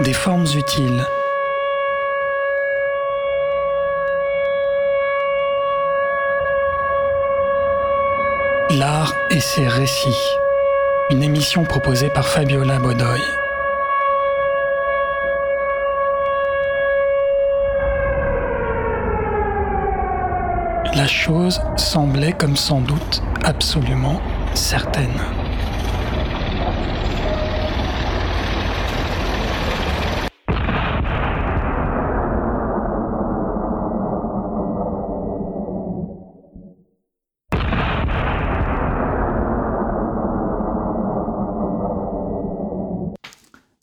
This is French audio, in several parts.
des formes utiles. L'art et ses récits. Une émission proposée par Fabiola Bodoy. La chose semblait comme sans doute absolument certaine.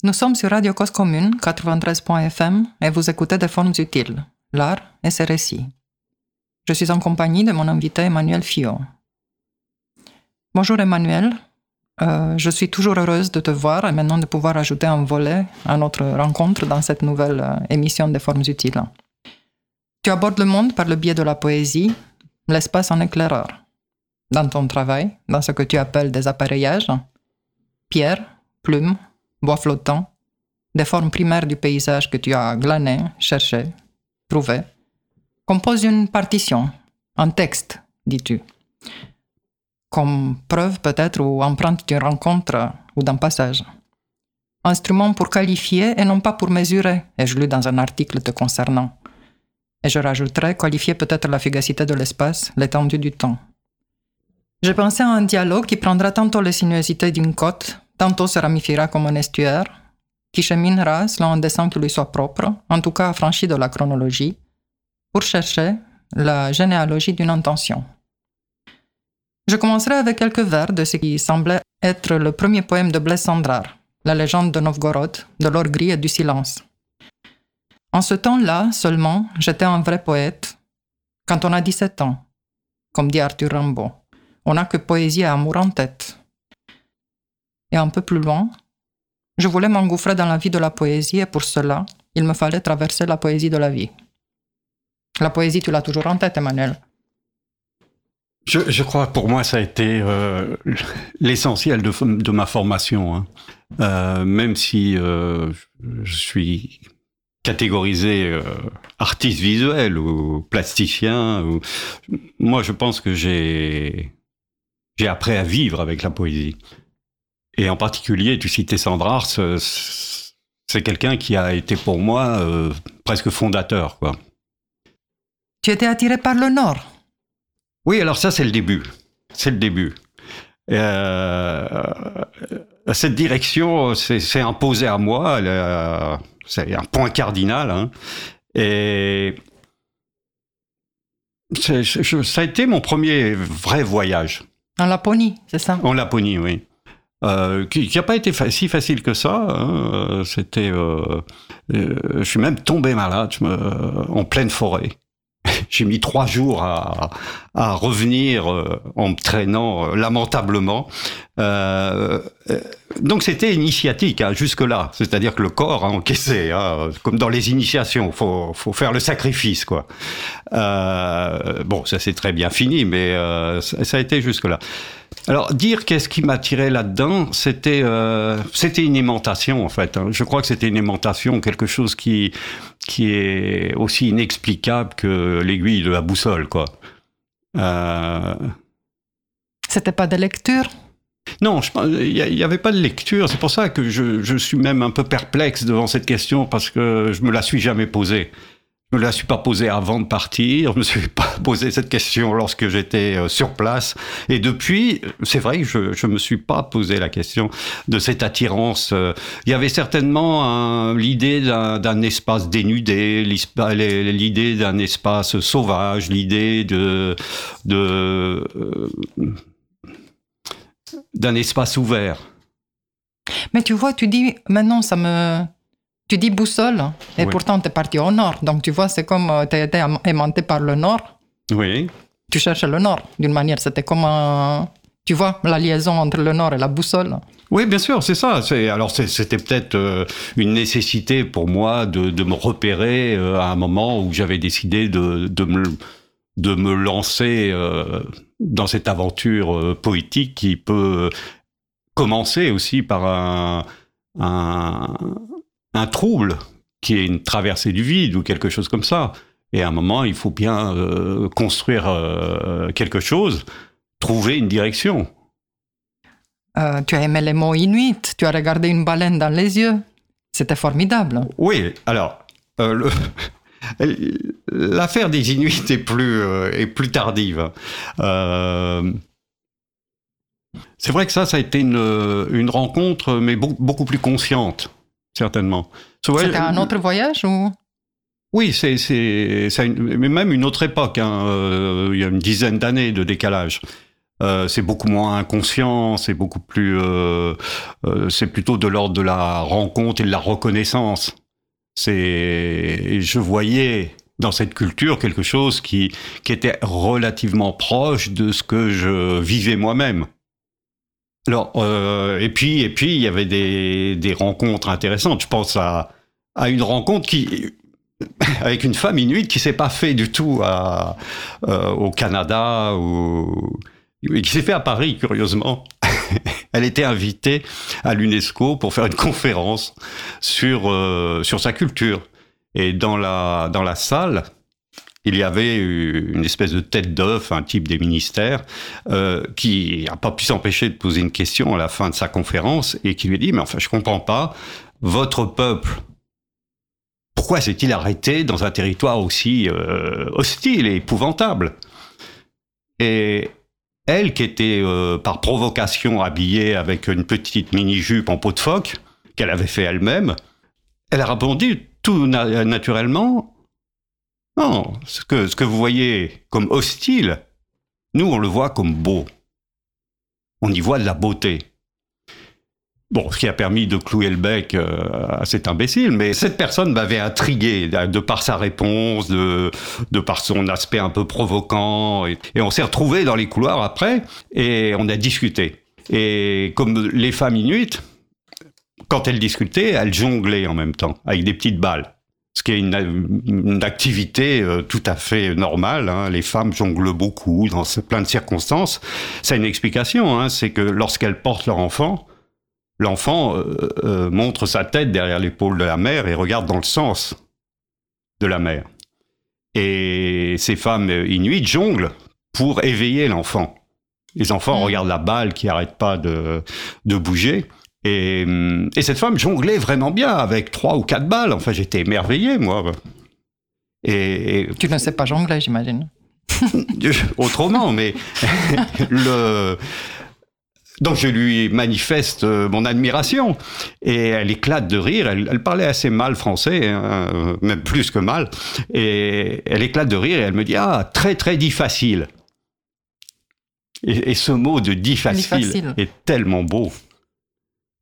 Nous sommes sur Radio Cause Commune 93.fm et vous écoutez des formes utiles, l'art et ses récits. Je suis en compagnie de mon invité Emmanuel Fillon. Bonjour Emmanuel, euh, je suis toujours heureuse de te voir et maintenant de pouvoir ajouter un volet à notre rencontre dans cette nouvelle euh, émission des formes utiles. Tu abordes le monde par le biais de la poésie, l'espace en éclaireur. Dans ton travail, dans ce que tu appelles des appareillages, pierre, plumes, bois flottant, des formes primaires du paysage que tu as glané, cherché, trouvé, compose une partition, un texte, dis-tu, comme preuve peut-être ou empreinte d'une rencontre ou d'un passage. Instrument pour qualifier et non pas pour mesurer, ai-je lu dans un article te concernant. Et je rajouterai qualifier peut-être la fugacité de l'espace, l'étendue du temps. J'ai pensé à un dialogue qui prendra tantôt les sinuosités d'une côte, tantôt se ramifiera comme un estuaire, qui cheminera selon un dessin qui lui soit propre, en tout cas affranchi de la chronologie, pour chercher la généalogie d'une intention. Je commencerai avec quelques vers de ce qui semblait être le premier poème de Blaise la légende de Novgorod, de l'or gris et du silence. En ce temps-là seulement, j'étais un vrai poète, quand on a 17 ans, comme dit Arthur Rimbaud. On n'a que poésie et amour en tête. Et un peu plus loin, je voulais m'engouffrer dans la vie de la poésie et pour cela, il me fallait traverser la poésie de la vie. La poésie, tu l'as toujours en tête, Emmanuel. Je, crois pour moi ça a été euh, l'essentiel de, ma formation, hein. euh, même si euh, je suis catégorisé artiste visuel ou plasticien. Ou... Moi, je pense que j'ai appris à vivre avec la poésie. Et en particulier, tu citais Sandrard, c'est quelqu'un qui a été pour moi euh, presque fondateur, quoi. Tu étais attiré par le Nord? Oui, alors ça, c'est le début. C'est le début. Euh, cette direction s'est imposée à moi. C'est un point cardinal. Hein. Et ça a été mon premier vrai voyage. En Laponie, c'est ça? En Laponie, oui. Euh, qui n'a pas été si facile que ça. Hein. C'était, euh, euh, je suis même tombé malade en pleine forêt. J'ai mis trois jours à, revenir euh, en me traînant euh, lamentablement. Euh, donc c'était initiatique hein, jusque-là, c'est-à-dire que le corps a encaissé, hein, comme dans les initiations, faut faut faire le sacrifice quoi. Euh, bon, ça c'est très bien fini, mais euh, ça, a été jusque-là. Alors dire qu'est-ce qui m'attirait là-dedans, c'était euh, c'était une aimantation en fait. Hein. Je crois que c'était une aimantation, quelque chose qui qui est aussi inexplicable que l'aiguille de la boussole quoi. Euh... C'était pas de lecture non, il n'y avait pas de lecture. C'est pour ça que je, je, suis même un peu perplexe devant cette question parce que je me la suis jamais posée. Je me la suis pas posée avant de partir. Je me suis pas posé cette question lorsque j'étais sur place. Et depuis, c'est vrai que je, je me suis pas posé la question de cette attirance. Il y avait certainement l'idée d'un espace dénudé, l'idée d'un espace sauvage, l'idée de d'un espace ouvert. Mais tu vois, tu dis maintenant ça me tu dis boussole, et oui. pourtant tu es parti au nord. Donc tu vois, c'est comme tu as été aimanté par le nord. Oui. Tu cherches le nord, d'une manière. C'était comme, un, tu vois, la liaison entre le nord et la boussole. Oui, bien sûr, c'est ça. Alors c'était peut-être euh, une nécessité pour moi de, de me repérer euh, à un moment où j'avais décidé de, de, me, de me lancer euh, dans cette aventure poétique qui peut commencer aussi par un, un un trouble, qui est une traversée du vide ou quelque chose comme ça. Et à un moment, il faut bien euh, construire euh, quelque chose, trouver une direction. Euh, tu as aimé les mots inuits, tu as regardé une baleine dans les yeux. C'était formidable. Oui, alors, le- l'affaire des Inuits est plus, est plus tardive. C'est vrai que ça, ça a été une, une rencontre, mais beaucoup plus consciente, certainement. So, ouais, C'était un autre voyage ou? Oui, c'est, c'est, une- mais même une autre époque. hein, euh, il y a une dizaine d'années de décalage. Euh, c'est beaucoup moins inconscient, c'est beaucoup plus, euh, euh, c'est plutôt de l'ordre de la rencontre et de la reconnaissance. C'est, je voyais dans cette culture quelque chose qui, qui était relativement proche de ce que je vivais moi-même. Alors, euh, et puis, et puis, il y avait des, des rencontres intéressantes. Je pense à, à une rencontre qui, avec une femme inuite qui s'est pas fait du tout à, euh, au Canada ou qui s'est fait à Paris curieusement. Elle était invitée à l'UNESCO pour faire une conférence sur euh, sur sa culture et dans la dans la salle il y avait une espèce de tête d'œuf, un type des ministères, euh, qui n'a pas pu s'empêcher de poser une question à la fin de sa conférence et qui lui dit, mais enfin, je comprends pas, votre peuple, pourquoi s'est-il arrêté dans un territoire aussi euh, hostile et épouvantable? Et elle, qui était euh, par provocation habillée avec une petite mini-jupe en peau de phoque, qu'elle avait fait elle-même, elle a répondu tout na- naturellement non, ce que, vous voyez comme hostile, nous, on le voit comme beau. On y voit de la beauté. Bon, ce qui a permis de clouer le bec euh, à cet imbécile, mais cette personne m'avait intrigué de de par sa réponse, de, par son aspect un peu provoquant. Et, et on s'est retrouvés dans les couloirs après et on a discuté. Et comme les femmes inuites, quand elles discutaient, elles jonglaient en même temps, avec des petites balles ce qui est une, une activité euh, tout à fait normale. hein. Les femmes jonglent beaucoup dans plein de circonstances. A une explication, hein, c'est que lorsqu'elles portent leur enfant, l'enfant euh, euh, montre sa tête derrière l'épaule de la mère et regarde dans le sens de la mère. Et ces femmes inuites jonglent pour éveiller l'enfant. Les enfants Mm. regardent la balle qui n'arrête pas de, de bouger. Et, hum, et cette femme jonglait vraiment bien avec trois ou quatre balles. Enfin, j'étais émerveillé, moi. Et, et Tu ne sais pas jongler, j'imagine. autrement, mais le. Donc je lui manifeste euh, mon admiration et elle éclate de rire. Elle, elle parlait assez mal français, hein, euh, même plus que mal. Et elle éclate de rire et elle me dit ah très très dit facile. Et, et ce mot de dit facile, facile. est tellement beau.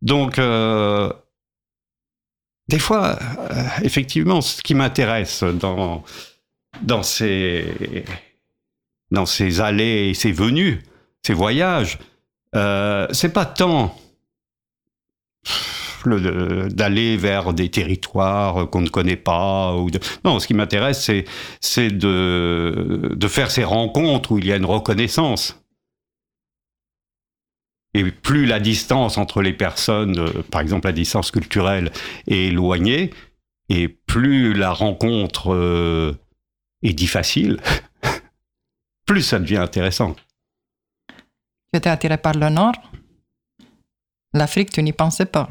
Donc euh, des fois, euh, effectivement, ce qui m'intéresse dans ces dans ces allées et ces venues, ces voyages, euh, c'est pas tant le- le- d'aller vers des territoires qu'on ne connaît pas. Ou. Non, ce qui m'intéresse, c'est, c'est de, de faire ces rencontres où il y a une reconnaissance. Et plus la distance entre les personnes, euh, par exemple la distance culturelle, est éloignée, et plus la rencontre euh, est dit facile, plus ça devient intéressant. Tu étais attiré par le Nord? L'Afrique, tu n'y pensais pas?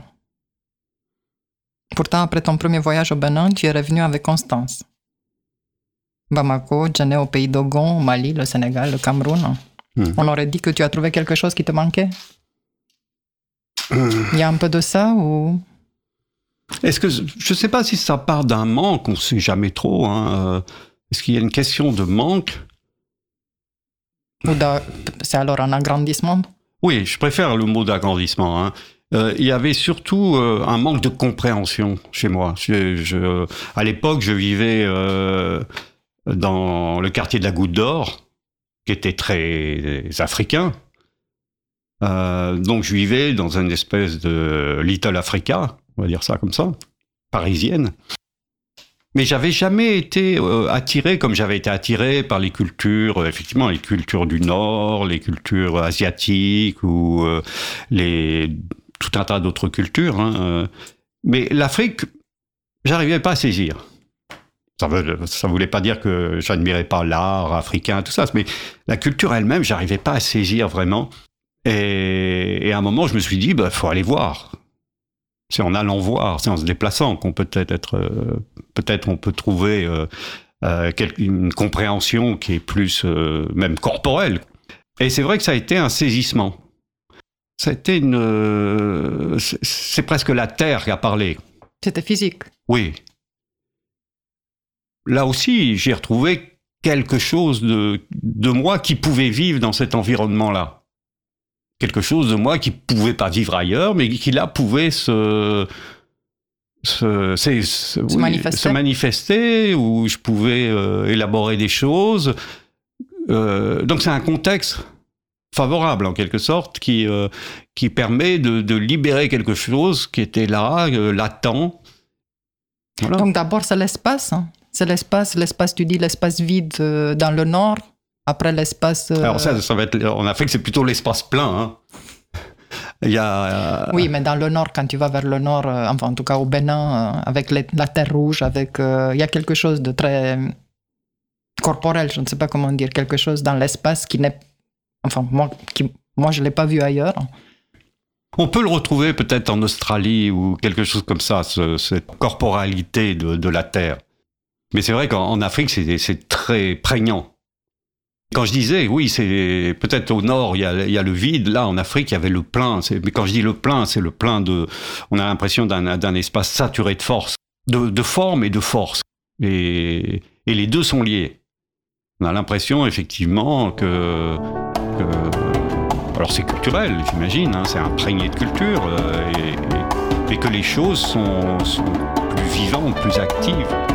Pourtant, après ton premier voyage au Bénin, tu es revenu avec Constance. Bamako, Djenne au pays d'Ogon, au Mali, le Sénégal, le Cameroun. Hmm. On aurait dit que tu as trouvé quelque chose qui te manquait? Il y a un peu de ça ou? Est-ce que je ne sais pas si ça part d'un manque, on ne sait jamais trop. hein, euh, Est-ce qu'il y a une question de manque? C'est alors un agrandissement? Oui, je préfère le mot d'agrandissement. hein. Euh, il y avait surtout euh, un manque de compréhension chez moi. Je- je- à l'époque, je vivais euh, dans le quartier de la Goutte d'Or, qui était très africain. Euh, donc, je vivais dans une espèce de Little Africa, on va dire ça comme ça, parisienne. Mais j'avais jamais été euh, attiré comme j'avais été attiré par les cultures, euh, effectivement, les cultures du Nord, les cultures asiatiques ou les, tout un tas d'autres cultures. hein. Mais l'Afrique j'arrivais pas à saisir. Ça ne voulait pas dire que j'admirais pas l'art africain, tout ça, mais la culture elle-même, j'arrivais pas à saisir vraiment. Et, à un moment, je me suis dit, il bah, faut aller voir. C'est en allant voir, c'est en se déplaçant qu'on peut être, euh, peut-être on peut trouver euh, euh, une compréhension qui est plus même corporelle. Et c'est vrai que ça a été un saisissement. Été une, c'est presque la terre qui a parlé. C'était physique. Oui. Là aussi, j'ai retrouvé quelque chose de, de moi qui pouvait vivre dans cet environnement-là quelque chose de moi qui pouvait pas vivre ailleurs, mais qui là pouvait se se, se, manifester. où je pouvais euh, élaborer des choses. Euh, donc c'est un contexte favorable en quelque sorte qui euh, qui permet de, de, libérer quelque chose qui était là, latent. Donc d'abord c'est l'espace. Hein. C'est l'espace, l'espace, tu dis l'espace vide dans le nord, après l'espace. Euh, Alors ça, ça va être. En Afrique, c'est plutôt l'espace plein. Hein. Il y a, euh, Oui, mais dans le nord, quand tu vas vers le nord, euh, enfin en tout cas au Bénin, avec la terre rouge, avec, il y a quelque chose de très corporel, je ne sais pas comment dire, quelque chose dans l'espace qui n'est, enfin moi, qui, moi je l'ai pas vu ailleurs. On peut le retrouver peut-être en Australie ou quelque chose comme ça, cette corporalité de, de la terre. Mais c'est vrai qu'en Afrique, c'est très prégnant. Quand je disais, oui, c'est peut-être au nord, il y, a, le vide. Là, en Afrique, il y avait le plein. Mais quand je dis le plein, c'est le plein de. On a l'impression d'un espace saturé de force, de, forme et de force. Et, les deux sont liés. On a l'impression, effectivement, que. alors, c'est culturel, j'imagine, hein, c'est imprégné de culture. Euh, et, que les choses sont plus vivantes, plus actives.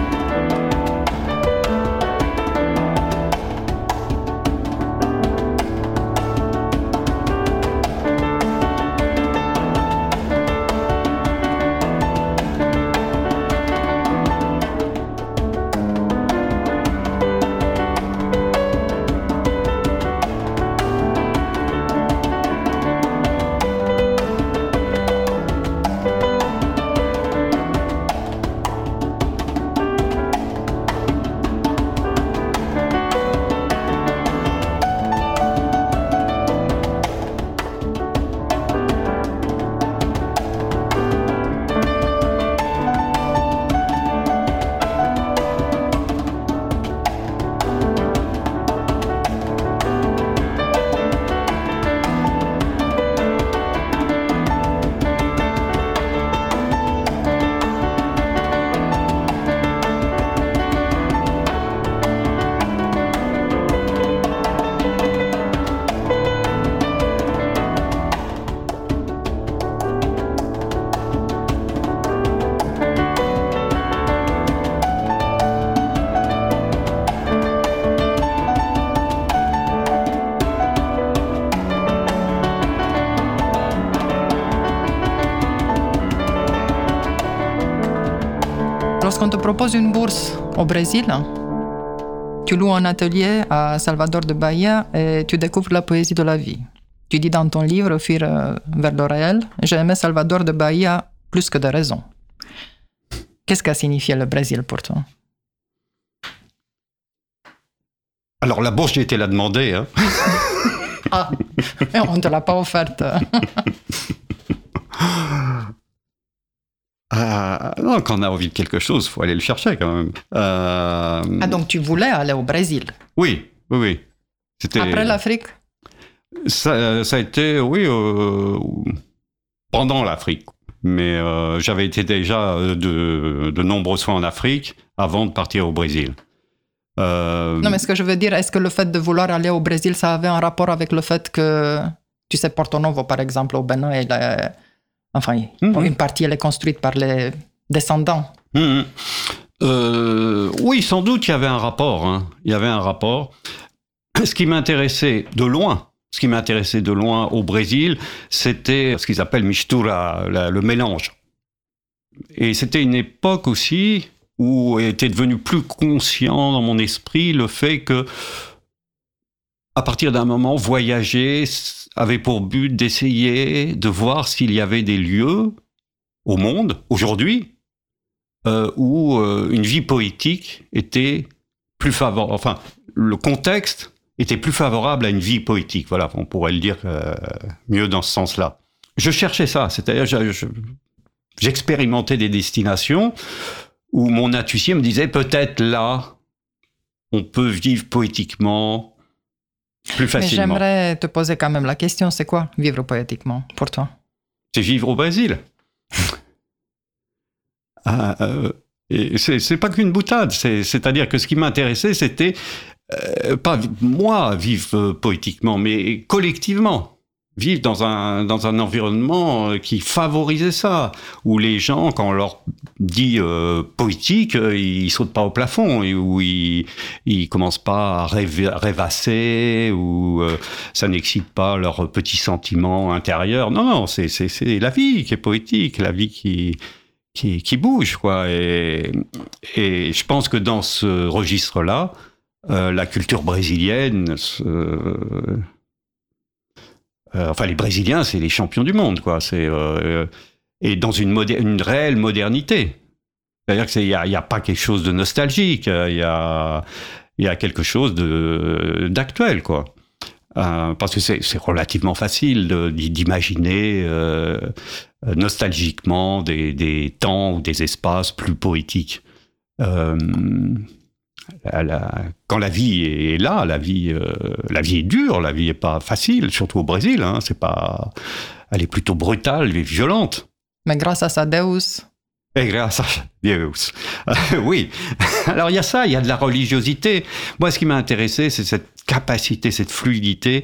Propose une bourse au Brésil, tu loues un atelier à Salvador de Bahia et tu découvres la poésie de la vie. Tu dis dans ton livre, Fuir euh, vers le réel, j'ai aimé Salvador de Bahia plus que de raison. Qu'est-ce qu'a signifié le Brésil pour toi? Alors la bourse, j'ai été la demander. Hein. ah, on ne te l'a pas offerte. Ah, non, quand on a envie de quelque chose, il faut aller le chercher quand même. Euh, ah, donc tu voulais aller au Brésil? Oui, oui, oui. C'était... Après l'Afrique? Ça, ça, a été, oui, euh, pendant l'Afrique. Mais euh, j'avais été déjà de, de nombreuses fois en Afrique avant de partir au Brésil. Non, mais ce que je veux dire, est-ce que le fait de vouloir aller au Brésil, ça avait un rapport avec le fait que, tu sais, Porto Novo, par exemple, au Bénin, il a Enfin, mhm. une partie, elle est construite par les descendants. Mhm. Euh, oui, sans doute, il y avait un rapport. Hein. Il y avait un rapport. Ce qui m'intéressait de loin, ce qui m'intéressait de loin au Brésil, c'était ce qu'ils appellent mistura, le mélange. Et c'était une époque aussi où était devenu plus conscient dans mon esprit le fait que, à partir d'un moment, voyager, avait pour but d'essayer de voir s'il y avait des lieux au monde, aujourd'hui, euh, où euh, une vie poétique était plus favorable, enfin, le contexte était plus favorable à une vie poétique. Voilà, on pourrait le dire euh, mieux dans ce sens-là. Je cherchais ça, c'est-à-dire j'expérimentais des destinations où mon intuition me disait peut-être là, on peut vivre poétiquement plus facilement. Mais j'aimerais te poser quand même la question, c'est quoi vivre poétiquement pour toi? C'est vivre au Brésil. ah, euh, c'est pas qu'une boutade, c'est-à-dire que ce qui m'intéressait, c'était euh, pas moi vivre poétiquement, mais collectivement vivre dans un, dans un environnement euh, qui favorisait ça, où les gens, quand on leur dit poétique, ils sautent pas au plafond, où ils, ils commencent pas à rêvasser, ou ça n'excite pas leurs petits sentiments intérieurs. Non, non, c'est la vie qui est poétique, la vie qui, qui, bouge, quoi. Et, et je pense que dans ce registre-là, euh, la culture brésilienne, euh, enfin les Brésiliens, c'est les champions du monde, quoi. C'est euh, et dans une, réelle modernité. C'est-à-dire qu'il n'y a, a, pas quelque chose de nostalgique, il y a, y quelque chose d'actuel, quoi. parce que c'est relativement facile d'imaginer nostalgiquement des, temps ou des espaces plus poétiques quand la vie est là, la vie, euh, la vie est dure, la vie est pas facile, surtout au Brésil. Hein, c'est pas, elle est plutôt brutale et violente. Mais grâce à sa Deus. Et grâce à Deus. oui. Alors il y a ça, il y a de la religiosité. Moi, ce qui m'a intéressé, c'est cette capacité, cette fluidité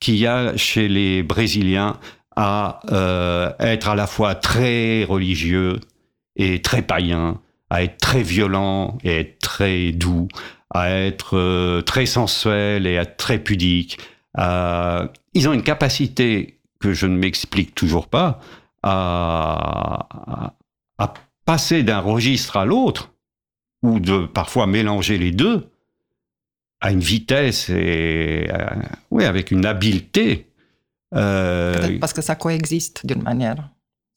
qu'il y a chez les Brésiliens à euh, être à la fois très religieux et très païen à être très violent et être très doux, à être euh, très sensuel et à être très pudique. Euh, ils ont une capacité que je ne m'explique toujours pas à, à passer d'un registre à l'autre ou de parfois mélanger les deux à une vitesse et euh, oui avec une habileté. Parce que ça coexiste d'une manière.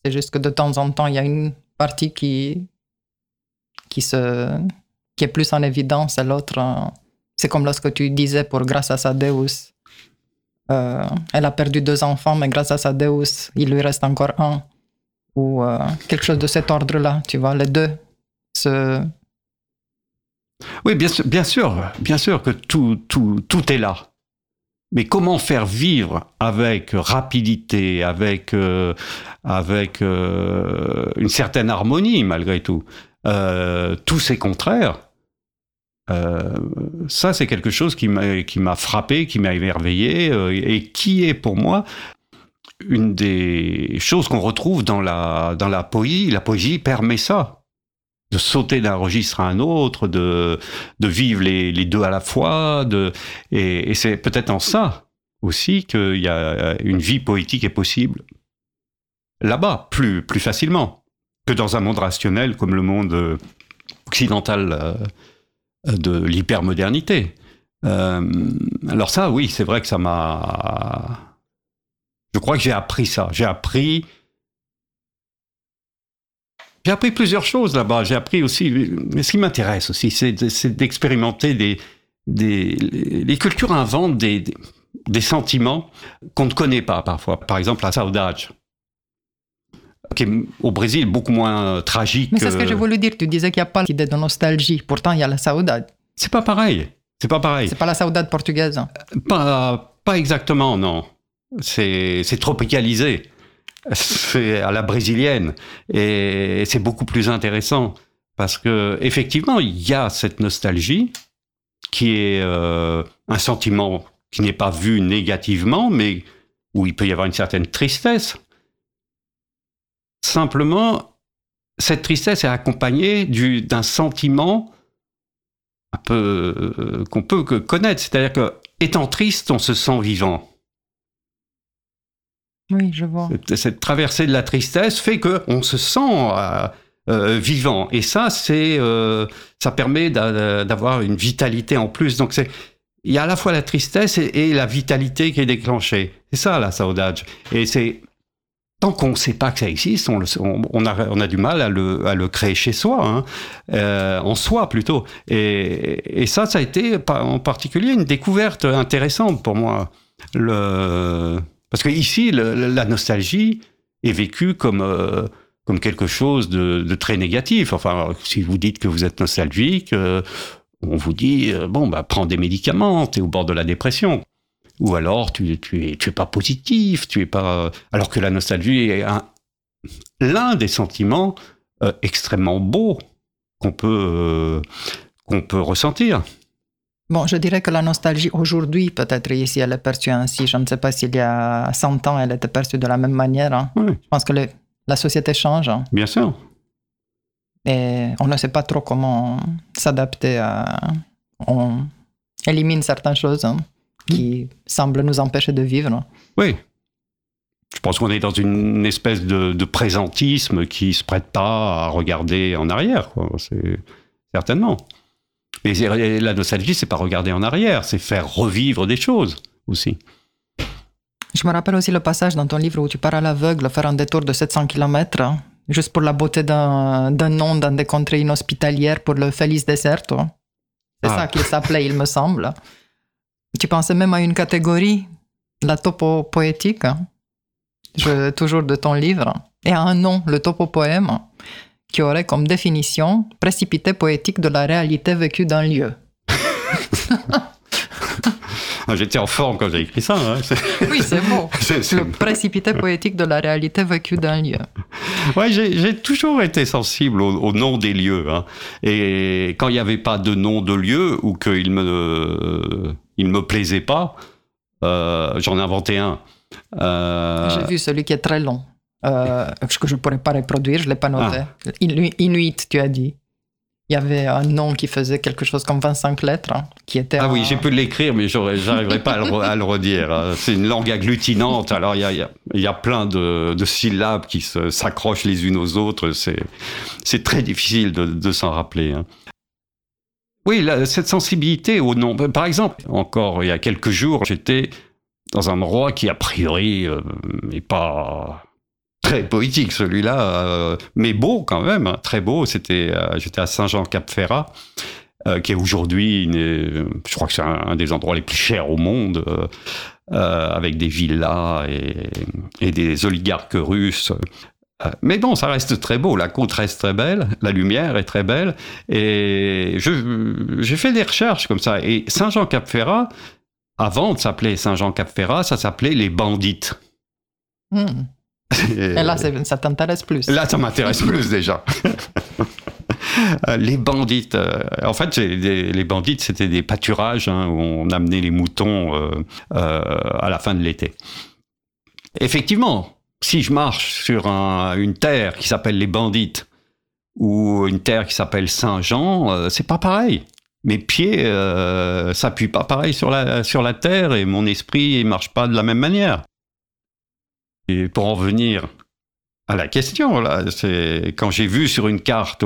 C'est juste que de temps en temps, il y a une partie qui qui, se, qui est plus en évidence et l'autre, euh, c'est comme lorsque tu disais pour grâce à sa Deus, euh, elle a perdu deux enfants, mais grâce à sa Deus, il lui reste encore un. Ou euh, quelque chose de cet ordre-là, tu vois, les deux se... Oui, bien sûr, bien sûr, bien sûr que tout, tout, tout est là. Mais comment faire vivre avec rapidité, avec, avec une certaine harmonie malgré tout? Euh, tous ces contraires, euh, ça c'est quelque chose qui m'a frappé, qui m'a émerveillé euh, et qui est pour moi une des choses qu'on retrouve dans la, dans la poésie. La poésie permet ça, de sauter d'un registre à un autre, de, vivre les, deux à la fois, et c'est peut-être en ça aussi qu'il y a une vie poétique est possible là-bas, plus, plus facilement que dans un monde rationnel comme le monde euh, occidental euh, de l'hypermodernité. Euh, alors ça, oui, c'est vrai que ça m'a... Je crois que j'ai appris ça. J'ai appris... J'ai appris plusieurs choses là-bas. J'ai appris aussi... Mais ce qui m'intéresse aussi, c'est d'expérimenter des, des... Les cultures inventent des, des, sentiments qu'on ne connaît pas parfois. Par exemple, la saudade qui est au Brésil beaucoup moins tragique. Mais c'est ce que j'ai voulu dire. Tu disais qu'il n'y a pas l'idée de nostalgie. Pourtant, il y a la saudade. C'est pas pareil. C'est pas pareil. C'est pas la saudade portugaise. Pas, pas exactement, non. C'est, c'est tropicalisé. C'est à la brésilienne. Et c'est beaucoup plus intéressant. Parce que, effectivement, il y a cette nostalgie qui est euh, un sentiment qui n'est pas vu négativement, mais où il peut y avoir une certaine tristesse. Simplement, cette tristesse est accompagnée d'un sentiment un peu euh, qu'on peut connaître, c'est-à-dire que étant triste, on se sent vivant. Oui, je vois. Cette, traversée de la tristesse fait que on se sent euh, euh, vivant, et ça, c'est ça permet d'avoir une vitalité en plus. Donc c'est il y a à la fois la tristesse et, la vitalité qui est déclenchée. C'est ça la saudade. Et c'est tant qu'on ne sait pas que ça existe, on, a, du mal à le, créer chez soi, hein, euh, en soi plutôt. Et, ça, ça a été en particulier une découverte intéressante pour moi. Parce que ici, la nostalgie est vécue comme, euh, quelque chose de, très négatif. Enfin, si vous dites que vous êtes nostalgique, euh, on vous dit, bon, bah, prends des médicaments, tu es au bord de la dépression. Ou alors, tu, tu, es, tu es pas positif, tu es pas. Alors que la nostalgie est un- l'un des sentiments euh, extrêmement beaux qu'on peut, euh, qu'on peut ressentir. Bon, je dirais que la nostalgie aujourd'hui, peut-être ici, elle est perçue ainsi. Je ne sais pas s'il y a 100 ans, elle était perçue de la même manière. hein. Oui, Je pense que le- la société change hein, bien sûr. et on ne sait pas trop comment s'adapter à... On élimine certaines choses hein, qui semblent nous empêcher de vivre. Oui. Je pense qu'on est dans une espèce de, de présentisme qui se prête pas à regarder en arrière. quoi. Certainement. Mais la nostalgie, c'est pas regarder en arrière, c'est faire revivre des choses aussi. Je me rappelle aussi le passage dans ton livre où tu pars à l'aveugle faire un détour de 700 km, hein, juste pour la beauté d'un nom dans des contrées inhospitalières pour le Feliz Deserto. C'est Ah. ça qu'il s'appelait, il me semble. Tu pensais même à une catégorie, la topo poétique, hein, je- toujours de ton livre, et à un nom, le topo-poème, qui aurait comme définition précipité poétique de la réalité vécue d'un lieu. Ah, J'étais en forme quand j'ai écrit ça. hein. Oui, c'est c'est- Le précipité poétique de la réalité vécue d'un lieu. Ouais, j'ai j'ai toujours été sensible au, au nom des lieux. hein. Et quand il n'y avait pas de nom de lieu ou qu'il me, il me plaisait pas, euh, j'en ai inventé un. Euh, J'ai vu celui qui est très long, euh, que je ne pourrais pas reproduire, je ne l'ai pas noté. Inu- Inuit, tu as dit. Il y avait un nom qui faisait quelque chose comme 25 lettres, hein, qui était... Ah oui, j'ai pu l'écrire, mais j'arriverai pas à le, re- à le redire. C'est une langue agglutinante, alors il y a, y a- il y a plein de, de syllabes qui s'accrochent les unes aux autres. C'est c'est très difficile de, de s'en rappeler. hein. Oui, cette sensibilité au nom. Par exemple, encore il y a quelques jours, j'étais dans un endroit qui, a priori, euh, n'est pas très poétique, celui-là, euh, mais beau quand même, hein, très beau. C'était, euh, J'étais à Saint-Jean-Cap-Ferrat euh, qui est aujourd'hui, euh, je crois que c'est un, des endroits les plus chers au monde, euh, euh, avec des villas et des oligarques russes. Euh, Mais bon, ça reste très beau. La côte reste très belle, la lumière est très belle. Et j'ai fait des recherches comme ça. Et Saint-Jean-Cap-Ferrat, avant de s'appeler Saint-Jean-Cap-Ferrat, ça s'appelait les Bandites. Hmm. Et là, ça t'intéresse plus. Là, ça m'intéresse plus déjà. Euh, les bandites. euh, en fait, les, les bandites, c'était des pâturages hein, où on amenait les moutons euh, euh, à la fin de l'été. Effectivement, si je marche sur un- une terre qui s'appelle les bandites ou une terre qui s'appelle Saint-Jean, euh, c'est pas pareil. Mes pieds euh, s'appuient pas pareil sur la, terre et mon esprit marche pas de la même manière. Et pour en venir à la question, c'est quand j'ai vu sur une carte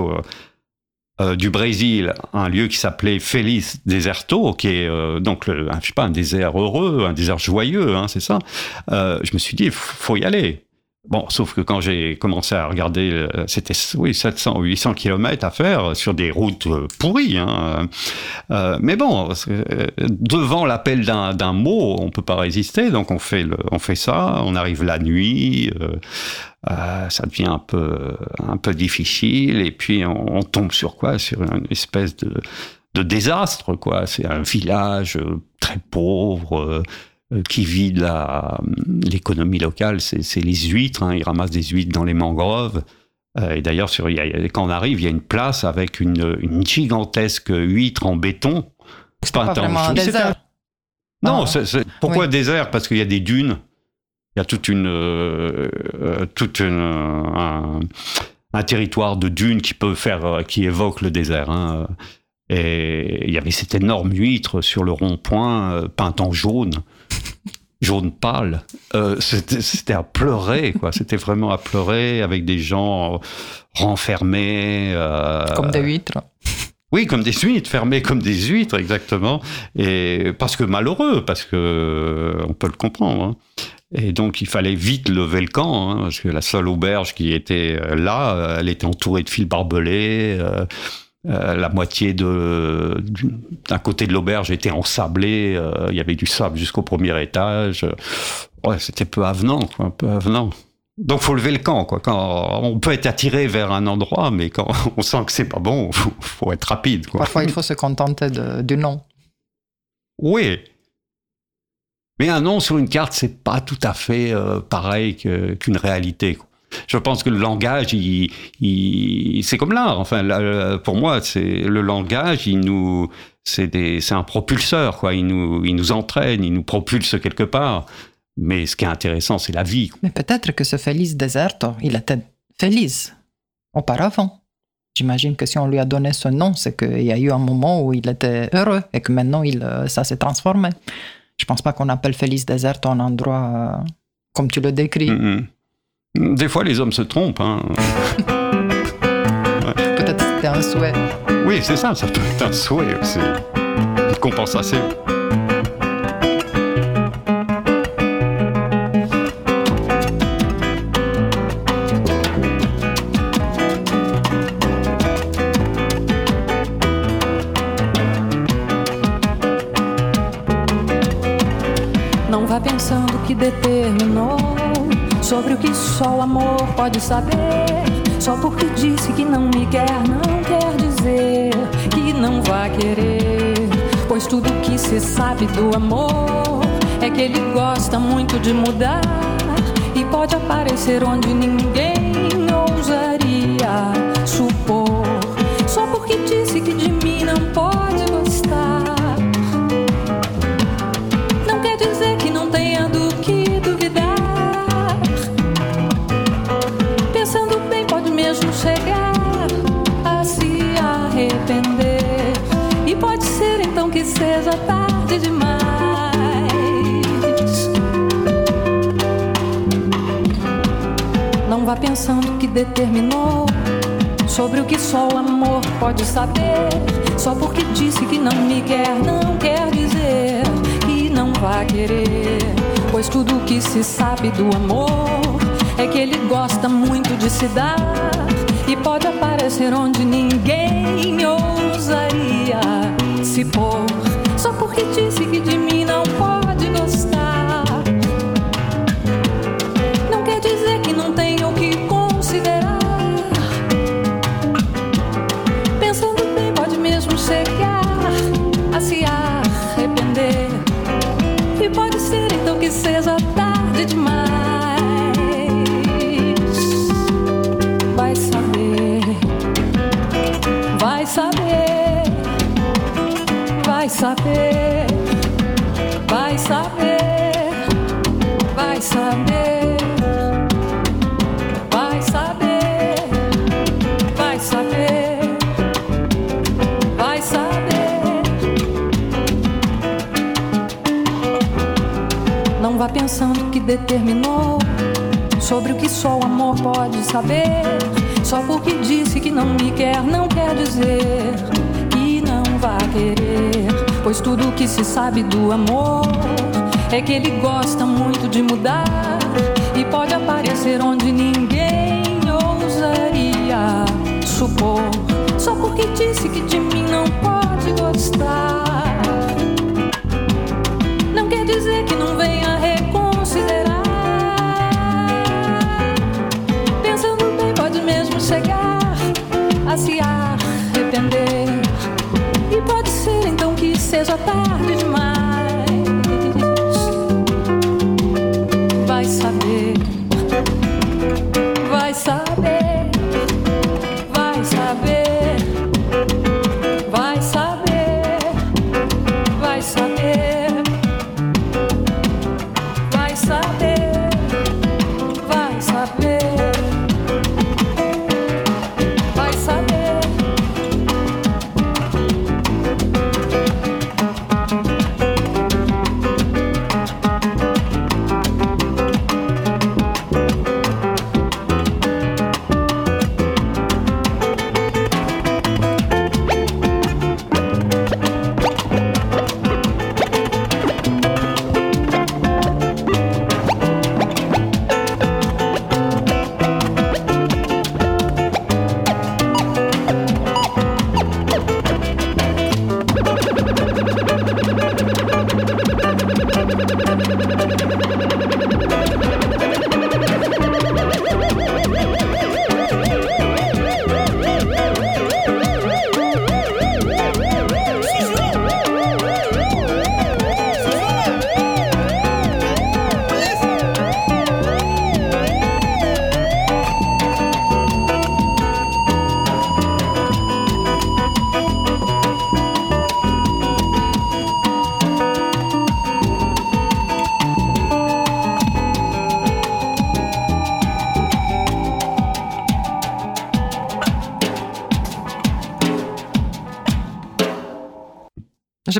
euh, du Brésil un lieu qui s'appelait Feliz Deserto, qui est euh, donc je sais pas, un désert heureux, un désert joyeux, hein, c'est ça. Euh, je me suis dit, faut y aller. Bon, sauf que quand j'ai commencé à regarder, euh, c'était oui 700 ou 800 kilomètres à faire sur des routes euh, pourries. Hein. Euh, mais bon, devant l'appel d'un mot, on peut pas résister, donc on fait le, on fait ça. On arrive la nuit, ça devient un peu un peu difficile, et puis on, on tombe sur quoi? Sur une espèce de de désastre, quoi. C'est un village très pauvre. Euh, euh, qui vit la- l'économie locale, c'est les huîtres. hein. Ils ramassent des huîtres dans les mangroves. Euh, et d'ailleurs, quand on arrive, il y a une place avec une, une gigantesque huître en béton. C'est pas vraiment un désert. Non, Ah. pourquoi Oui. désert? Parce qu'il y a des dunes. Il y a toute une, euh, euh, toute une, un, un territoire de dunes qui peut faire, euh, qui évoque le désert. hein. Et il y avait cette énorme huître sur le rond-point, euh, peinte en jaune, jaune pâle. Euh, C'était à pleurer, quoi. C'était vraiment à pleurer avec des gens renfermés. euh, Comme des huîtres. oui, comme des huîtres, fermés comme des huîtres, exactement. Et parce que malheureux, parce que euh, on peut le comprendre. hein. Et donc, il fallait vite lever le camp, hein, parce que la seule auberge qui était là, elle était entourée de fils barbelés. Euh, euh, la moitié de d'un côté de l'auberge était ensablée. Euh, il y avait du sable jusqu'au premier étage. Ouais, c'était peu avenant, quoi, peu avenant. Donc, faut lever le camp, quoi. Quand on peut être attiré vers un endroit, mais quand on sent que c'est pas bon, faut, faut être rapide, quoi. Parfois, il faut se contenter du nom. Oui. Mais un nom sur une carte, c'est pas tout à fait euh, pareil qu'une réalité. quoi. Je pense que le langage, il, il- c'est comme l'art. Enfin, là, pour moi, c'est le langage. Il nous, c'est un propulseur, quoi. Il nous, il nous entraîne, il nous propulse quelque part. Mais ce qui est intéressant, c'est la vie. Mais peut-être que ce Feliz Deserto, il était Feliz auparavant. J'imagine que si on lui a donné ce nom, c'est qu'il y a eu un moment où il était heureux et que maintenant il, euh, ça s'est transformé. Je pense pas qu'on appelle Feliz Deserto un endroit euh, comme tu le décris. Mm, mm. Des fois, les hommes se trompent. hein. Peut-être que c'était un souhait. Oui, c'est ça. Ça peut être un souhait aussi. Une compensation. Pode saber. Só porque disse que não me quer, não quer dizer que não vai querer. Pois tudo que se sabe do amor é que ele gosta muito de mudar e pode aparecer onde ninguém vá pensando que determinou sobre o que só o amor pode saber. Só porque disse que não me quer, não quer dizer que não vai querer. Pois tudo o que se sabe do amor é que ele gosta muito de se dar e pode aparecer onde ninguém ousaria se pôr. Só porque disse que de mim vai saber, vai saber, vai saber, vai saber, vai saber. Não vá pensando que determinou sobre o que só o amor pode saber. Só porque disse que não me quer, não quer dizer que não vai querer. Pois tudo que se sabe do amor é que ele gosta muito de mudar e pode aparecer onde ninguém ousaria supor. Só porque disse que de mim não pode gostar. Não quer dizer que não venha reconsiderar. Pensando bem, pode mesmo chegar a se arrepender. Seja tarde demais. Vai saber,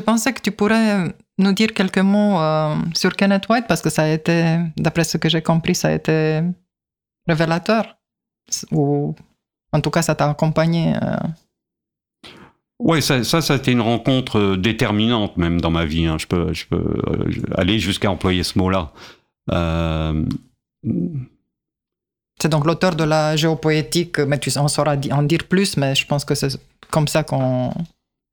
Je pensais que tu pourrais nous dire quelques mots euh, sur Kenneth White parce que ça a été, d'après ce que j'ai compris, ça a été révélateur. Ou en tout cas, ça t'a accompagné. euh. Oui, ça, ça, ça a été une rencontre euh, déterminante même dans ma vie. hein. Je peux, je peux euh, aller jusqu'à employer ce mot-là. Euh, C'est donc l'auteur de la géopoétique, mais tu en sauras en dire plus, mais je pense que c'est comme ça qu'on.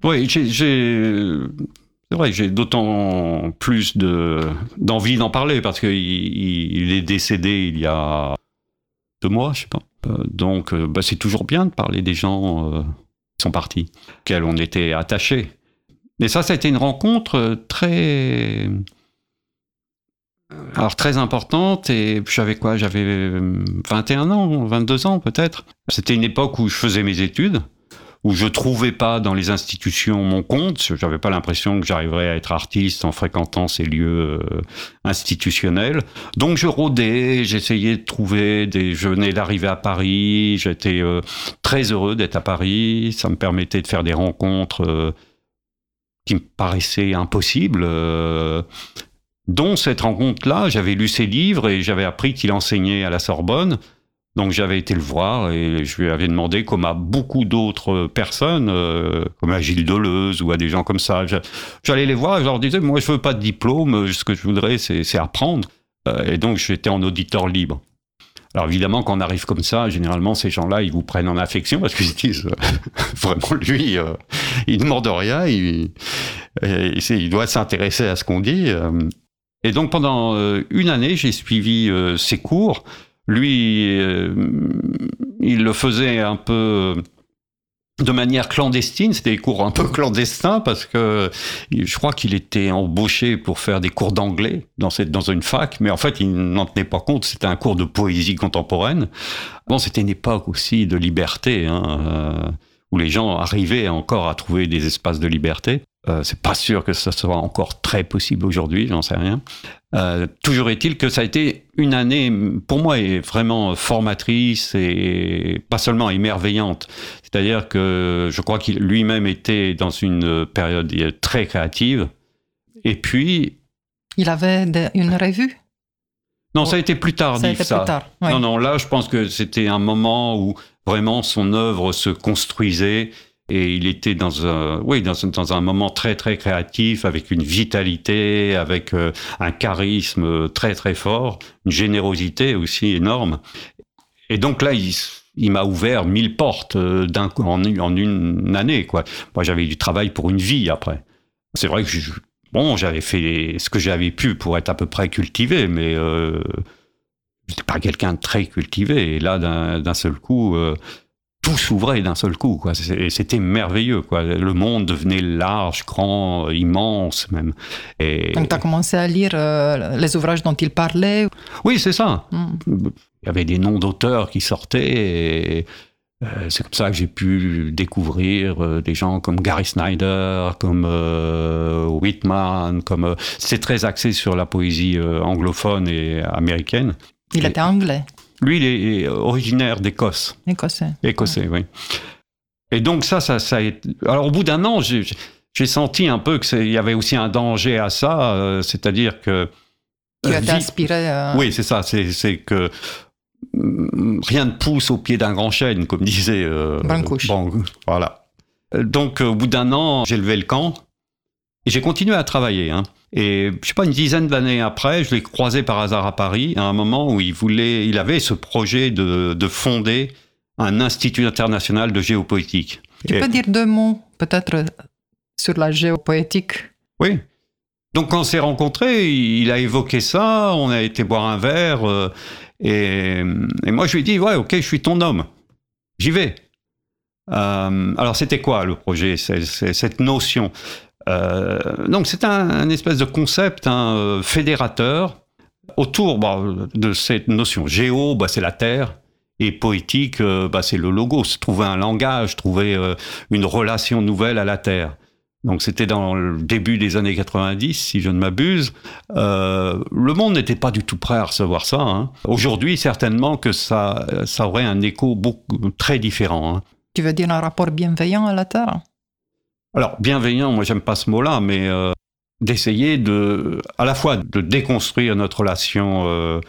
Oui, c'est vrai, que j'ai d'autant plus de, d'envie d'en parler parce qu'il il, il est décédé il y a deux mois, je sais pas. Euh, donc, euh, bah, c'est toujours bien de parler des gens euh, qui sont partis, auxquels on était attachés. Mais ça, ça a été une rencontre très, alors très importante. Et j'avais quoi? J'avais euh, 21 ans, 22 ans peut-être. C'était une époque où je faisais mes études où je trouvais pas dans les institutions mon compte. J'avais pas l'impression que j'arriverais à être artiste en fréquentant ces lieux euh, institutionnels. Donc je rôdais, j'essayais de trouver des. Je venais d'arriver à Paris. J'étais euh, très heureux d'être à Paris. Ça me permettait de faire des rencontres euh, qui me paraissaient impossibles. dont cette rencontre-là, j'avais lu ses livres et j'avais appris qu'il enseignait à la Sorbonne. Donc j'avais été le voir et je lui avais demandé, comme à beaucoup d'autres personnes, euh, comme à Gilles Deleuze ou à des gens comme ça, j'allais les voir et je leur disais, moi je veux pas de diplôme, ce que je voudrais c'est apprendre. Euh, et donc j'étais en auditeur libre. Alors évidemment, quand on arrive comme ça, généralement ces gens-là, ils vous prennent en affection parce qu'ils se disent, euh, vraiment lui, il ne demande rien, il, doit s'intéresser à ce qu'on dit. Et donc pendant une année, j'ai suivi euh, ses cours. Lui, euh, il le faisait un peu de manière clandestine, c'était des cours un peu clandestins parce que je crois qu'il était embauché pour faire des cours d'anglais dans, une fac, mais en fait il n'en tenait pas compte, c'était un cours de poésie contemporaine. Bon, c'était une époque aussi de liberté, hein, euh, où les gens arrivaient encore à trouver des espaces de liberté. Euh, c'est pas sûr que ça soit encore très possible aujourd'hui, j'en sais rien. Euh, toujours est-il que ça a été une année, pour moi, vraiment formatrice et pas seulement émerveillante. C'est-à-dire que je crois qu'il lui-même était dans une période très créative. Et puis, Il avait une revue? Non, ça a été plus tardif, Ça a été ça. plus tard. oui. Non, non, là, je pense que c'était un moment où vraiment son œuvre se construisait et il était dans un, oui, dans, dans un moment très, très créatif, avec une vitalité, avec euh, un charisme très, très fort, une générosité aussi énorme. Et donc là, il, il m'a ouvert mille portes euh, en, en une année, quoi. Moi, j'avais du travail pour une vie après. C'est vrai que je- bon, j'avais fait ce que j'avais pu pour être à peu près cultivé, mais euh, j'étais pas quelqu'un de très cultivé. Et là, d'un seul coup, euh, tout s'ouvrait d'un seul coup. quoi. C'était merveilleux. Quoi. Le monde devenait large, grand, immense même. Et Donc, tu as commencé à lire euh, les ouvrages dont il parlait. oui, c'est ça. Hmm. Il y avait des noms d'auteurs qui sortaient. Et, euh, c'est comme ça que j'ai pu découvrir euh, des gens comme Gary Snyder, comme euh, Whitman, comme c'est très axé sur la poésie anglophone et américaine. Il Et- était anglais, Lui, il est originaire d'Écosse, écossais. écossais, oui. Et donc ça, ça, ça a été... Alors au bout d'un an, j'ai senti un peu qu'il y avait aussi un danger à ça, euh, c'est-à-dire que Tu euh, as été vi- inspiré. euh, oui, c'est ça. C'est que mm, rien ne pousse au pied d'un grand chêne, comme disait. Euh, Brancusi. Bran- voilà. Donc, au bout d'un an, j'ai levé le camp et j'ai continué à travailler. hein. Et je sais pas, une dizaine d'années après, je l'ai croisé par hasard à Paris, à un moment où il voulait, il avait ce projet de, de fonder un institut international de géopolitique. Tu Et- peux dire deux mots, peut-être, sur la géopoétique? Oui, Donc quand on s'est rencontrés, il a évoqué ça, on a été boire un verre, euh, et, et, moi je lui ai dit, ouais, ok, je suis ton homme, j'y vais. Euh, alors c'était quoi le projet, c'est, cette notion? Donc c'est un, espèce de concept un euh, fédérateur autour bah, de cette notion. Géo, bah, c'est la Terre, et poétique, euh, bah, c'est le logos, trouver un langage, trouver euh, une relation nouvelle à la Terre. Donc c'était dans le début des années 90, si je ne m'abuse. Euh, le monde n'était pas du tout prêt à recevoir ça. Hein. Aujourd'hui, certainement que ça, aurait un écho très différent. Hein. Tu veux dire un rapport bienveillant à la Terre? Alors, bienveillant, moi j'aime pas ce mot-là, mais euh, d'essayer de, à la fois de déconstruire notre relation euh,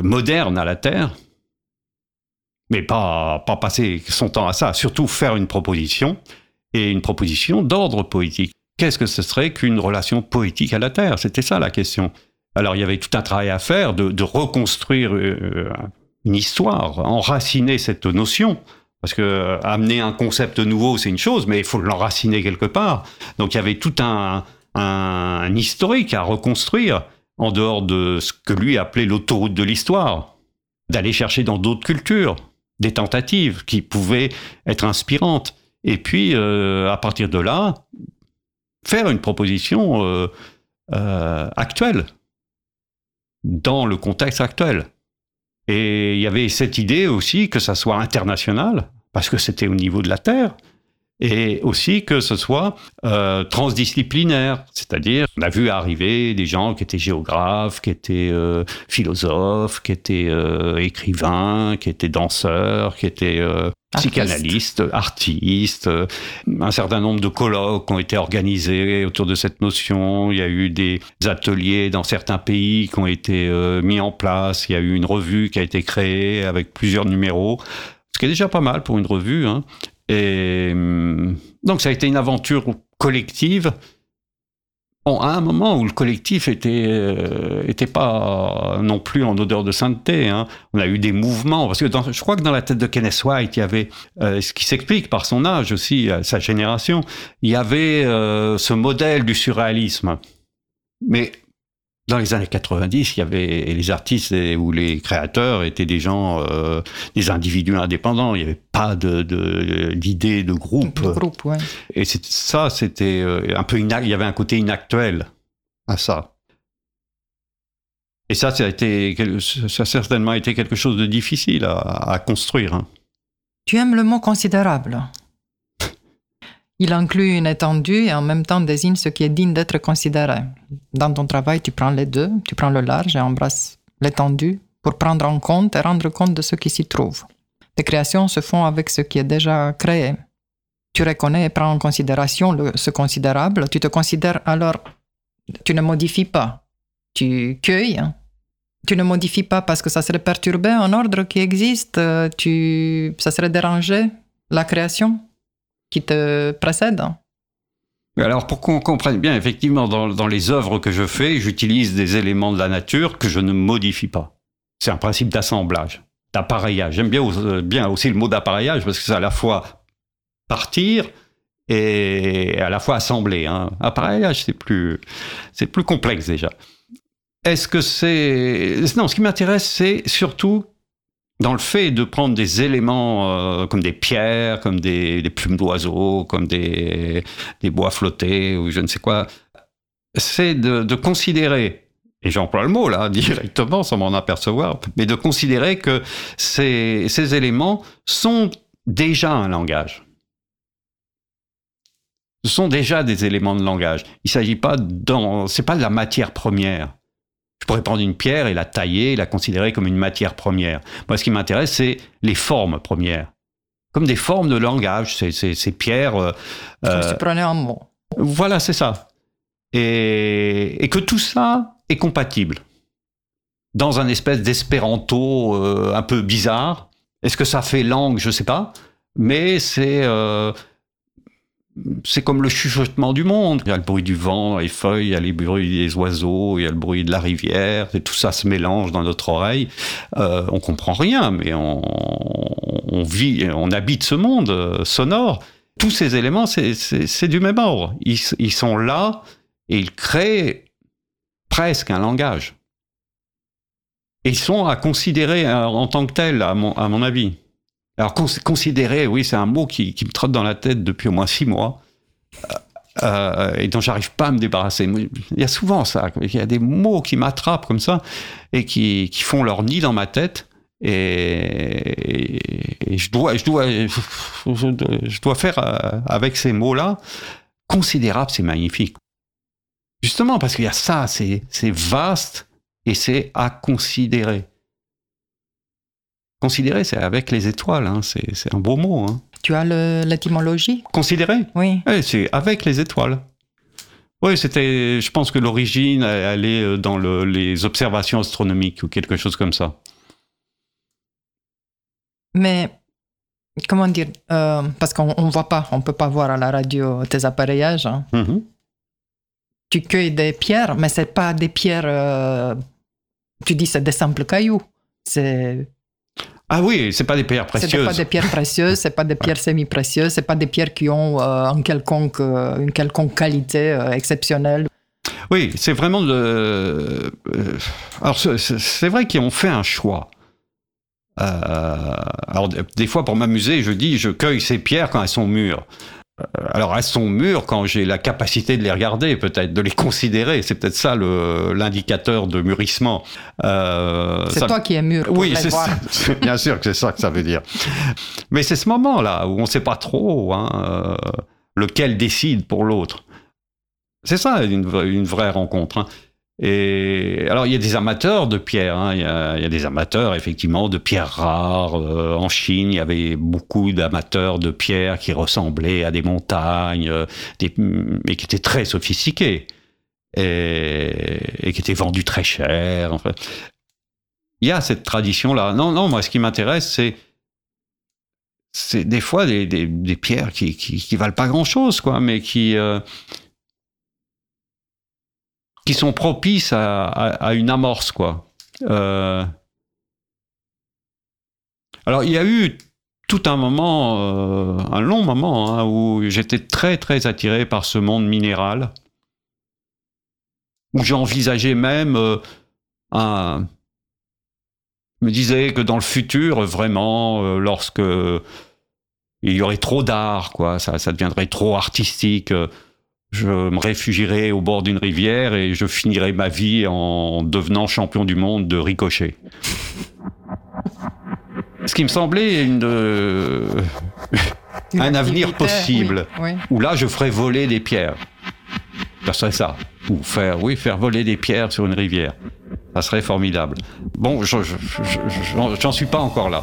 moderne à la Terre, mais pas, pas passer son temps à ça, surtout faire une proposition, et une proposition d'ordre poétique. Qu'est-ce que ce serait qu'une relation poétique à la Terre? C'était ça la question. Alors il y avait tout un travail à faire de, reconstruire euh, une histoire, enraciner cette notion. Parce que amener un concept nouveau, c'est une chose, mais il faut l'enraciner quelque part. Donc il y avait tout un, historique à reconstruire en dehors de ce que lui appelait l'autoroute de l'histoire. D'aller chercher dans d'autres cultures des tentatives qui pouvaient être inspirantes. Et puis, euh, à partir de là, faire une proposition euh, euh, actuelle, dans le contexte actuel. Et il y avait cette idée aussi que ça soit international, parce que c'était au niveau de la Terre, et aussi que ce soit euh, transdisciplinaire, c'est-à-dire on a vu arriver des gens qui étaient géographes, qui étaient euh, philosophes, qui étaient euh, écrivains, qui étaient danseurs, qui étaient psychanalystes, artistes. Un certain nombre de colloques ont été organisés autour de cette notion. Il y a eu des ateliers dans certains pays qui ont été mis en place. Il y a eu une revue qui a été créée avec plusieurs numéros ce qui est déjà pas mal pour une revue. Hein. Et donc ça a été une aventure collective. À un moment où le collectif était euh, était pas non plus en odeur de sainteté. Hein. On a eu des mouvements parce que je crois que dans la tête de Kenneth White, il y avait euh, ce qui s'explique par son âge aussi, euh, sa génération, il y avait ce modèle du surréalisme. Mais dans les années 90, il y avait les artistes ou les créateurs étaient des gens, euh, des individus indépendants. Il n'y avait pas d'idée de, de, groupe. De groupe ouais. Et ça, c'était euh, un peu il y avait un côté inactuel à ça. Et ça, ça a été, ça a certainement été quelque chose de difficile à, à construire. Hein. Tu aimes le mot considérable? Il inclut une étendue et en même temps désigne ce qui est digne d'être considéré. Dans ton travail, tu prends les deux, tu prends le large et embrasses l'étendue pour prendre en compte et rendre compte de ce qui s'y trouve. Tes créations se font avec ce qui est déjà créé. Tu reconnais et prends en considération ce considérable, tu te considères alors, tu ne modifies pas, tu cueilles, tu ne modifies pas parce que ça serait perturber un ordre qui existe, tu, ça serait déranger la création qui te précèdent. Alors pour qu'on comprenne bien, effectivement, dans, les œuvres que je fais, j'utilise des éléments de la nature que je ne modifie pas. C'est un principe d'assemblage, d'appareillage. J'aime bien, bien aussi le mot d'appareillage parce que c'est à la fois partir et à la fois assembler. Hein. Appareillage, c'est plus, c'est plus complexe déjà. Est-ce que c'est... Non, ce qui m'intéresse, c'est surtout dans le fait de prendre des éléments euh, comme des pierres, comme des, plumes d'oiseaux, comme des, bois flottés ou je ne sais quoi, c'est de, considérer, et j'emploie le mot là directement sans m'en apercevoir, mais de considérer que ces, éléments sont déjà un langage. Ce sont déjà des éléments de langage. Il s'agit pas dans, c'est pas de la matière première. Je pourrais prendre une pierre et la tailler, et la considérer comme une matière première. Moi, ce qui m'intéresse, c'est les formes premières. Comme des formes de langage, ces, ces, ces pierres. Euh, euh, tu prenais un mot. Voilà, c'est ça. Et, et, que tout ça est compatible. Dans un espèce d'espéranto euh, un peu bizarre. Est-ce que ça fait langue? Je ne sais pas. Mais c'est euh, c'est comme le chuchotement du monde. Il y a le bruit du vent, les feuilles, il y a les bruits des oiseaux, il y a le bruit de la rivière, et tout ça se mélange dans notre oreille. Euh, on comprend rien, mais on, on, vit, on habite ce monde euh, sonore. Tous ces éléments, c'est du même ordre. Ils, sont là et ils créent presque un langage. Ils sont à considérer euh, en tant que tels, à mon avis. Alors, considérer, oui, c'est un mot qui, me trotte dans la tête depuis au moins six mois. Euh, euh, et dont j'arrive pas à me débarrasser. Il y a souvent ça, il y a des mots qui m'attrapent comme ça et qui, font leur nid dans ma tête. Et, je dois, je dois, je dois faire euh, avec ces mots-là considérable, c'est magnifique. Justement parce qu'il y a ça, c'est vaste et c'est à considérer. Considérer, c'est avec les étoiles, hein, c'est un beau mot. Hein. Tu as l'étymologie? Considérer? Oui. c'est avec les étoiles. Oui, c'était. Je pense que l'origine, elle est euh, dans le, les observations astronomiques ou quelque chose comme ça. Mais comment dire euh, Parce qu'on ne voit pas, on peut pas voir à la radio tes appareillages. Hein. Mm-hmm. Tu cueilles des pierres, mais c'est pas des pierres. Euh, tu dis c'est des simples cailloux. C'est ah oui, c'est pas des pierres précieuses. C'est pas des pierres précieuses, c'est pas des pierres semi-précieuses, c'est pas des pierres qui ont euh, quelconque, euh, une quelconque qualité euh, exceptionnelle. Oui, c'est vraiment de. Alors c'est vrai qu'ils ont fait un choix. alors des fois pour m'amuser, je dis je cueille ces pierres quand elles sont mûres. Euh, alors elles sont mûres quand j'ai la capacité de les regarder, peut-être, de les considérer. C'est peut-être ça l'indicateur de mûrissement. Euh, c'est toi qui es mûr. Oui, c'est ça. Bien sûr que c'est ça que ça veut dire. Mais c'est ce moment-là où on ne sait pas trop hein, euh, lequel décide pour l'autre. C'est ça une, une, vraie rencontre. Hein. Et alors, il y a des amateurs de pierres. Hein. Il, y a, des amateurs, effectivement, de pierres rares. Euh, en Chine, il y avait beaucoup d'amateurs de pierres qui ressemblaient à des montagnes, euh, mais qui étaient très sophistiqués et, qui étaient vendus très cher. En fait. Il y a cette tradition-là. Non, non, moi, ce qui m'intéresse, c'est des fois des, des, pierres qui, qui, valent pas grand-chose, quoi, mais qui euh, qui sont propices à, une amorce, quoi. Euh, alors, il y a eu tout un moment, euh, un long moment, hein, où j'étais très, très attiré par ce monde minéral, où j'envisageais même euh, un. Je me disais que dans le futur, vraiment, lorsque il y aurait trop d'art, quoi, ça, ça deviendrait trop artistique je me réfugierai au bord d'une rivière et je finirai ma vie en devenant champion du monde de ricochet. Ce qui me semblait une, euh, un avenir possible, où là je ferais voler des pierres. Ça serait ça. Ou faire, oui, faire voler des pierres sur une rivière. Ça serait formidable. Bon, j'en suis pas encore là.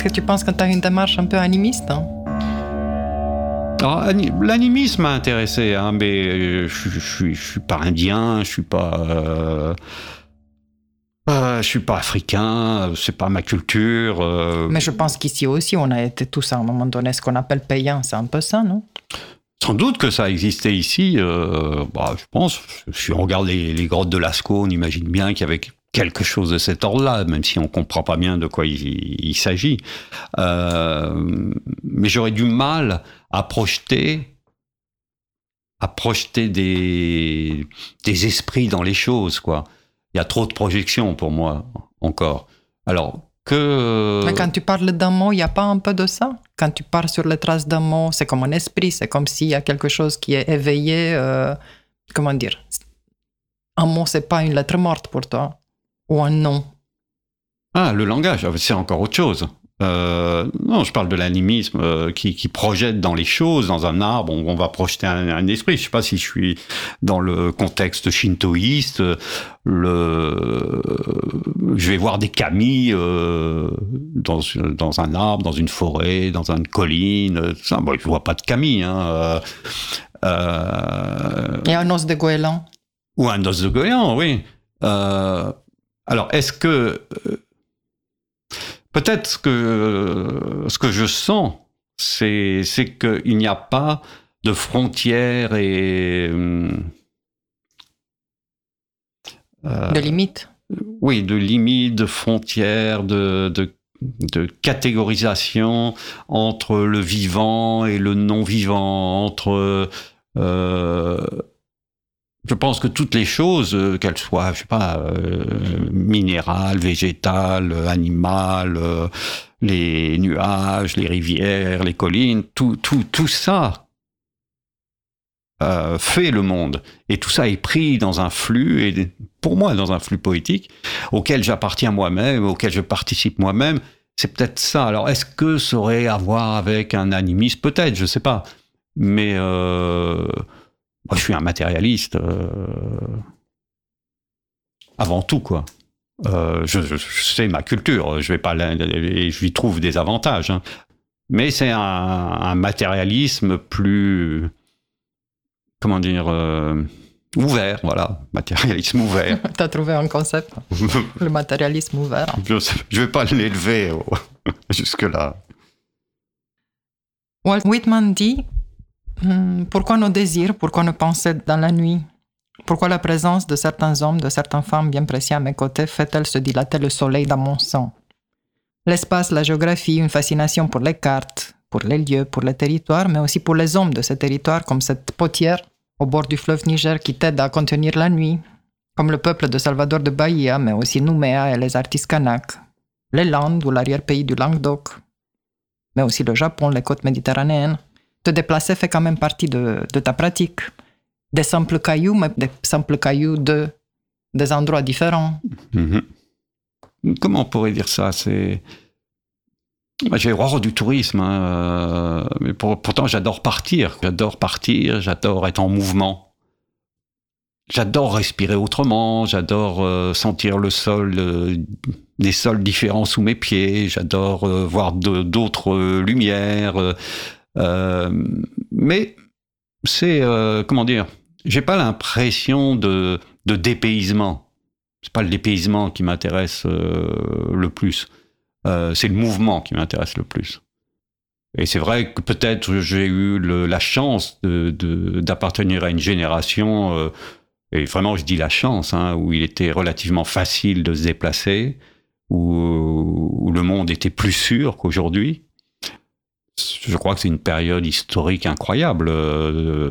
Est-ce que tu penses que tu as une démarche un peu animiste hein? Ani- L'animisme m'a intéressé, hein, mais euh, je, je, suis- je suis pas indien, je suis pas, euh, euh, je suis pas africain, c'est pas ma culture. euh, Mais je pense qu'ici aussi, on a été tous à un moment donné ce qu'on appelle payant. C'est un peu ça, non? Sans doute que ça existait ici. euh, bah, je pense. Si on regarde les, les grottes de Lascaux, on imagine bien qu'il y avait quelque chose de cet ordre-là, même si on comprend pas bien de quoi il, s'agit. Euh, mais j'aurais du mal à projeter, à projeter des, des esprits dans les choses, quoi. Il y a trop de projections pour moi encore. Alors que Mais quand tu parles d'un mot, il n'y a pas un peu de ça? Quand tu pars sur les traces d'un mot, c'est comme un esprit, c'est comme s'il y a quelque chose qui est éveillé, euh, comment dire, un mot, c'est pas une lettre morte pour toi Ou un nom Ah, le langage, ah, c'est encore autre chose. Euh, non, je parle de l'animisme euh, qui, qui, projette dans les choses, dans un arbre, on, on va projeter un, un, esprit. Je sais pas si je suis dans le contexte shintoïste. Le, je vais voir des kami euh, dans, dans un arbre, dans une forêt, dans une colline. Ça, bon, je vois pas de kami. Hein, Et un os de goéland. Ou un os de goéland, oui. Alors, est-ce que Peut-être que ce que je sens, c'est qu'il n'y a pas de frontières et euh, de limites. Oui, de limites, de frontières, de, de, de, catégorisation entre le vivant et le non vivant, entre euh, je pense que toutes les choses, euh, qu'elles soient, je sais pas, euh, minérales, végétales, animales, euh, les nuages, les rivières, les collines, tout, tout, tout ça euh, fait le monde. Et tout ça est pris dans un flux, et pour moi, dans un flux poétique, auquel j'appartiens moi-même, auquel je participe moi-même. C'est peut-être ça. Alors, est-ce que ça aurait à voir avec un animisme? Peut-être, je sais pas. Mais euh, moi, je suis un matérialiste euh, avant tout, quoi. Euh, je, je, je, sais ma culture, je vais pas et je lui trouve des avantages, hein. mais c'est un, un, matérialisme plus, comment dire, euh, ouvert, voilà, matérialisme ouvert. tu as trouvé un concept, le matérialisme ouvert. Je ne vais pas l'élever jusque là. Walt Whitman dit pourquoi nos désirs? Pourquoi nos pensées dans la nuit? Pourquoi la présence de certains hommes, de certaines femmes bien précis à mes côtés fait-elle se dilater le soleil dans mon sang? L'espace, la géographie, une fascination pour les cartes, pour les lieux, pour les territoires, mais aussi pour les hommes de ces territoires, comme cette potière au bord du fleuve Niger qui t'aide à contenir la nuit, comme le peuple de Salvador de Bahia, mais aussi Nouméa et les artistes kanaks, les Landes ou l'arrière-pays du Languedoc, mais aussi le Japon, les côtes méditerranéennes te déplacer fait quand même partie de, ta pratique. Des simples cailloux, mais des simples cailloux de des endroits différents. -hmm. Comment on pourrait dire ça? C'est j'ai horreur du tourisme, hein, mais pour, pourtant j'adore partir. J'adore partir, j'adore être en mouvement. J'adore respirer autrement, j'adore euh, sentir le sol, euh, des sols différents sous mes pieds, j'adore euh, voir d'autres lumières. Euh, mais c'est, euh, comment dire, j'ai pas l'impression de, de dépaysement. C'est pas le dépaysement qui m'intéresse euh, le plus. c'est le mouvement qui m'intéresse le plus. Et c'est vrai que peut-être j'ai eu la chance d'appartenir à une génération, et vraiment je dis la chance, hein, où il était relativement facile de se déplacer, où le monde était plus sûr qu'aujourd'hui je crois que c'est une période historique incroyable euh,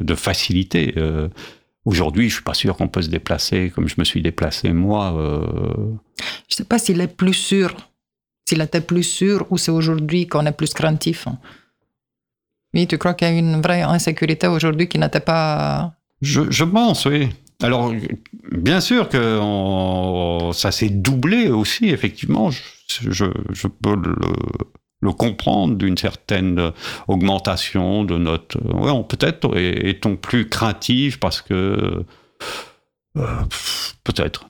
de facilité. Euh, Aujourd'hui, je suis pas sûr qu'on peut se déplacer comme je me suis déplacé moi. Euh... Je sais pas s'il est plus sûr, s'il était plus sûr ou c'est aujourd'hui qu'on est plus craintif. Oui, tu crois qu'il y a une vraie insécurité aujourd'hui qui n'était pas. Je, je, pense, oui. Alors, bien sûr que on, ça s'est doublé aussi, effectivement. Je, je, je peux le le comprendre d'une certaine augmentation de notre. Peut-être est-on plus craintif parce que. Euh, peut-être.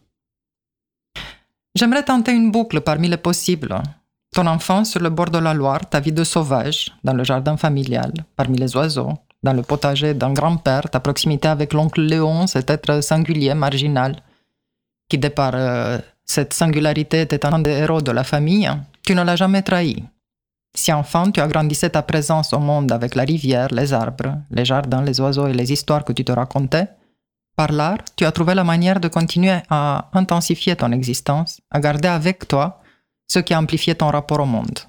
J'aimerais tenter une boucle parmi les possibles. Ton enfance sur le bord de la Loire, ta vie de sauvage, dans le jardin familial, parmi les oiseaux, dans le potager d'un grand-père, ta proximité avec l'oncle Léon, cet être singulier, marginal, qui, de par euh, cette singularité, était un des héros de la famille, tu ne l'as jamais trahi. Si enfant, tu agrandissais ta présence au monde avec la rivière, les arbres, les jardins, les oiseaux et les histoires que tu te racontais, par l'art, tu as trouvé la manière de continuer à intensifier ton existence, à garder avec toi ce qui a amplifié ton rapport au monde.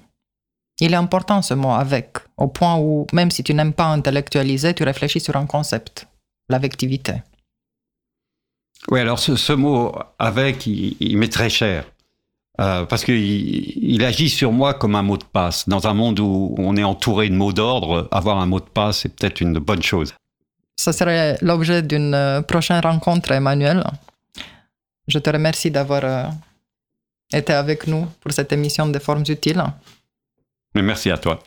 Il est important ce mot avec, au point où, même si tu n'aimes pas intellectualiser, tu réfléchis sur un concept, l'avectivité. Oui, alors ce, mot avec, il m'est très cher. Euh, parce qu'il il agit sur moi comme un mot de passe. Dans un monde où on est entouré de mots d'ordre, avoir un mot de passe, c'est peut-être une bonne chose. Ça serait l'objet d'une euh, prochaine rencontre, Emmanuel. Je te remercie d'avoir euh, été avec nous pour cette émission des formes utiles. Mais merci à toi.